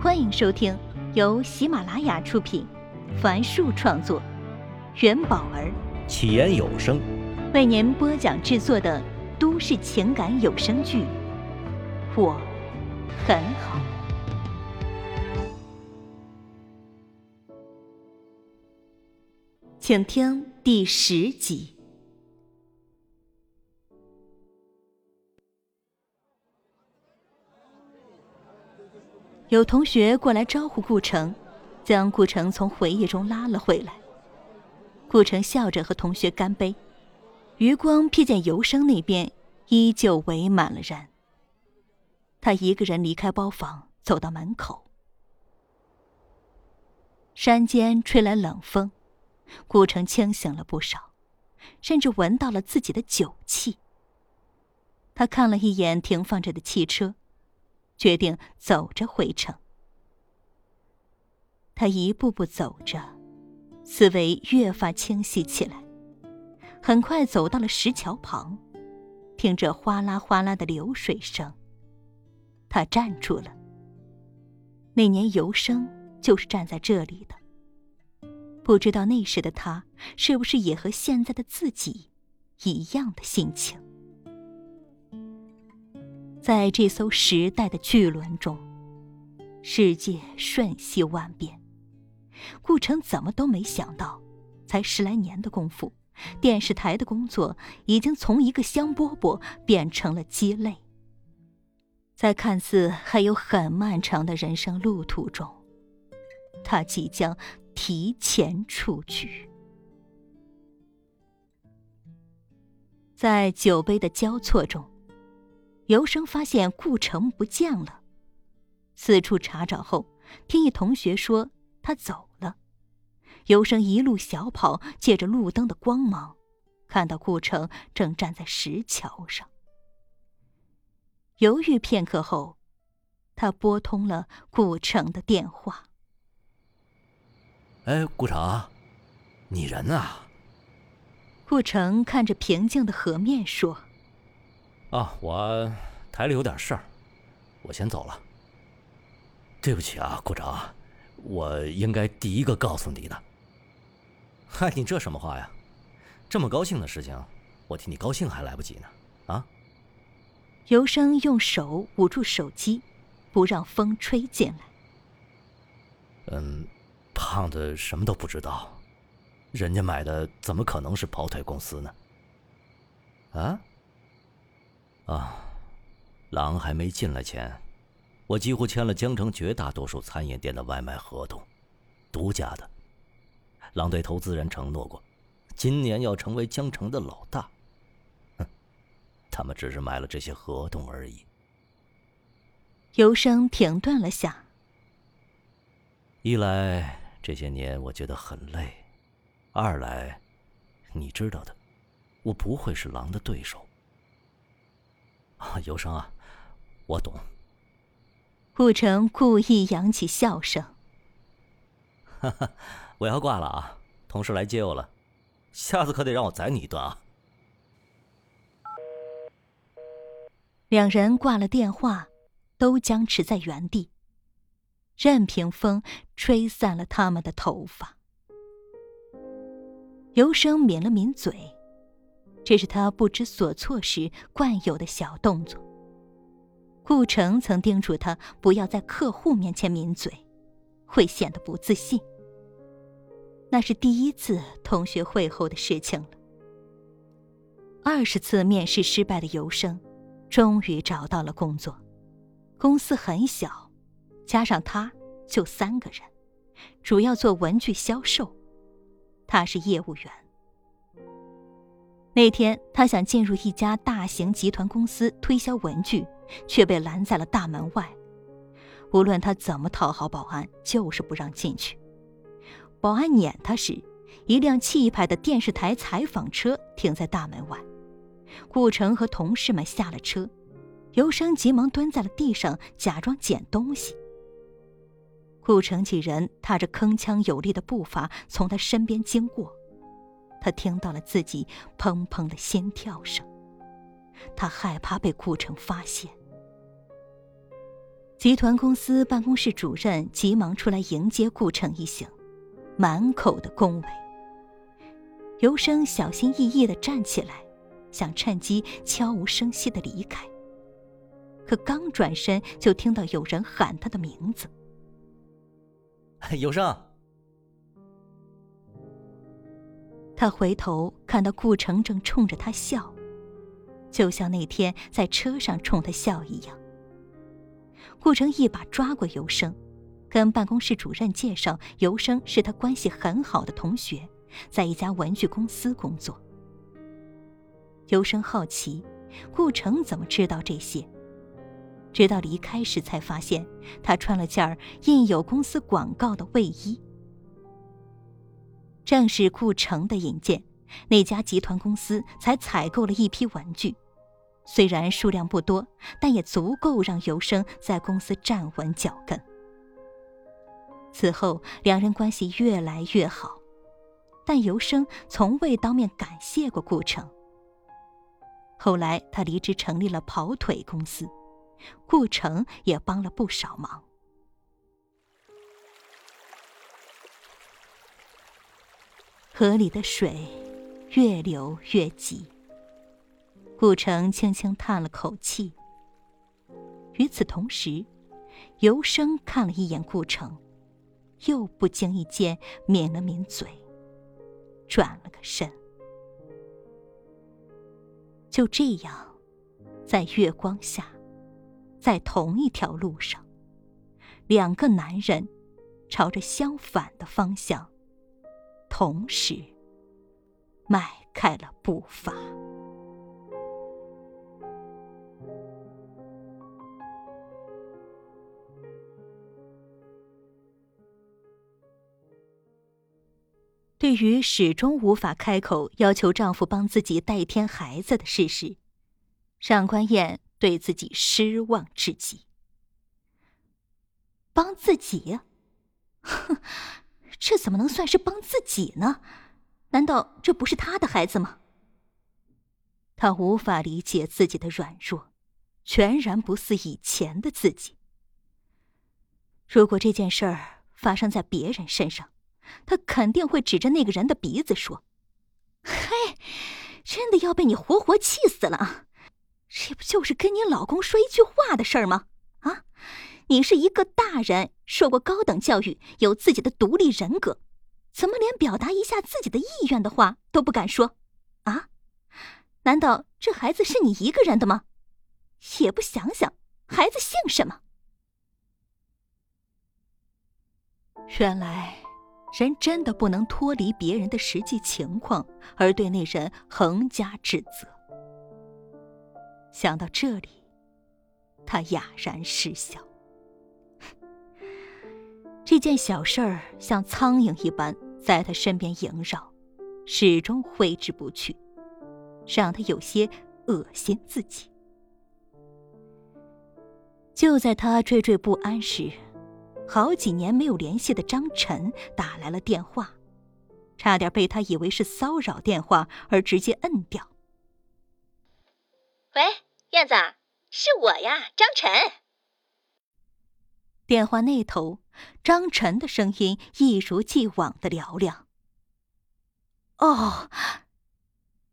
欢迎收听由喜马拉雅出品，凡树创作，元宝儿。起言有声。为您播讲制作的都市情感有声剧《我很好》，请听第十集。有同学过来招呼顾城，将顾城从回忆中拉了回来。顾城笑着和同学干杯，余光瞥见尤生那边依旧围满了人。他一个人离开包房，走到门口。山间吹来冷风，顾城清醒了不少，甚至闻到了自己的酒气。他看了一眼停放着的汽车。决定走着回城。他一步步走着，思维越发清晰起来。很快走到了石桥旁，听着哗啦哗啦的流水声，他站住了。那年游生就是站在这里的。不知道那时的他是不是也和现在的自己一样的心情。在这艘时代的巨轮中，世界瞬息万变。顾城怎么都没想到，才十来年的功夫，电视台的工作已经从一个香饽饽变成了鸡肋。在看似还有很漫长的人生路途中，他即将提前出局。在酒杯的交错中。尤生发现顾城不见了，四处查找后，听一同学说他走了。尤生一路小跑，借着路灯的光芒，看到顾城正站在石桥上。犹豫片刻后，他拨通了顾城的电话。哎，顾城，你人呢？顾城看着平静的河面说。啊，我台里有点事儿，我先走了。对不起啊，顾城，我应该第一个告诉你的。嗨，你这什么话呀？这么高兴的事情，我替你高兴还来不及呢。啊！尤生用手捂住手机，不让风吹进来。嗯，胖子什么都不知道，人家买的怎么可能是跑腿公司呢？啊？啊，狼还没进来前，我几乎签了江城绝大多数餐饮店的外卖合同，独家的。狼对投资人承诺过，今年要成为江城的老大。哼，他们只是买了这些合同而已。尤生停顿了下。一来这些年我觉得很累，二来，你知道的，我不会是狼的对手。啊，尤生啊，我懂。顾城故意扬起笑声。哈哈，我要挂了啊，同事来接我了，下次可得让我宰你一顿啊。两人挂了电话，都僵持在原地，任凭风吹散了他们的头发。尤生抿了抿嘴。这是他不知所措时惯有的小动作。顾城曾叮嘱他不要在客户面前抿嘴，会显得不自信。那是第一次同学会后的事情了。二十次面试失败的尤生，终于找到了工作。公司很小，加上他就三个人，主要做文具销售，他是业务员。那天，他想进入一家大型集团公司推销文具，却被拦在了大门外。无论他怎么讨好保安，就是不让进去。保安撵他时，一辆气派的电视台采访车停在大门外。顾城和同事们下了车，尤生急忙蹲在了地上，假装捡东西。顾城几人踏着铿锵有力的步伐从他身边经过。他听到了自己砰砰的心跳声，他害怕被顾城发现。集团公司办公室主任急忙出来迎接顾城一行，满口的恭维。尤生小心翼翼的站起来，想趁机悄无声息的离开。可刚转身，就听到有人喊他的名字。尤生。他回头看到顾城正冲着他笑，就像那天在车上冲他笑一样。顾城一把抓过尤生，跟办公室主任介绍，尤生是他关系很好的同学，在一家文具公司工作。尤生好奇，顾城怎么知道这些？直到离开时才发现，他穿了件印有公司广告的卫衣。正是顾城的引荐，那家集团公司才采购了一批玩具，虽然数量不多，但也足够让尤生在公司站稳脚跟。此后，两人关系越来越好，但尤生从未当面感谢过顾城。后来，他离职成立了跑腿公司。顾城也帮了不少忙。河里的水越流越急。顾城轻轻叹了口气。与此同时，尤生看了一眼顾城，又不经意间抿了抿嘴，转了个身。就这样，在月光下。在同一条路上，两个男人朝着相反的方向，同时迈开了步伐。对于始终无法开口要求丈夫帮自己代添孩子的事实，上官燕。对自己失望至极。帮自己？哼，这怎么能算是帮自己呢？难道这不是他的孩子吗？他无法理解自己的软弱，全然不似以前的自己。如果这件事儿发生在别人身上，他肯定会指着那个人的鼻子说：“嘿，真的要被你活活气死了！”这不就是跟你老公说一句话的事儿吗？你是一个大人，受过高等教育，有自己的独立人格，怎么连表达一下自己的意愿的话都不敢说？啊？难道这孩子是你一个人的吗？也不想想，孩子姓什么？原来，人真的不能脱离别人的实际情况而对那人横加指责。想到这里，他哑然失笑。这件小事儿像苍蝇一般在他身边萦绕，始终挥之不去，让他有些恶心自己。就在他惴惴不安时，好几年没有联系的张晨打来了电话，差点被他以为是骚扰电话而直接摁掉。喂。燕子，是我呀，张晨。电话那头，张晨的声音一如既往的嘹亮。哦，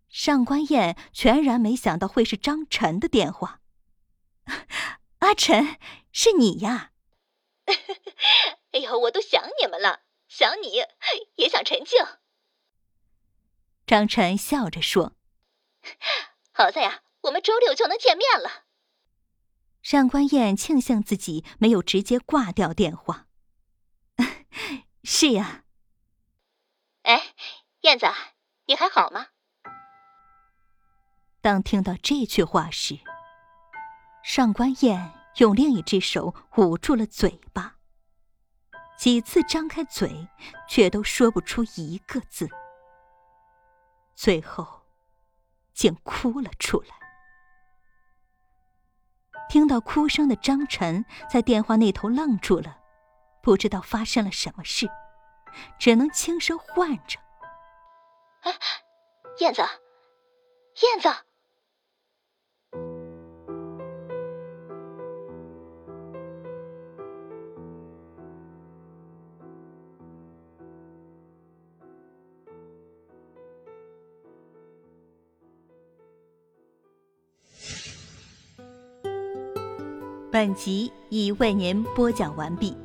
上官燕全然没想到会是张晨的电话。阿晨，是你呀！哎呦，我都想你们了，想你也想陈静。张晨笑着说：“好在呀。”我们周六就能见面了。上官燕庆幸自己没有直接挂掉电话。是呀。哎，燕子，你还好吗？当听到这句话时，上官燕用另一只手捂住了嘴巴，几次张开嘴，却都说不出一个字，最后竟哭了出来。听到哭声的张晨在电话那头愣住了，不知道发生了什么事只能轻声唤着。哎燕子燕子。本集已为您播讲完毕。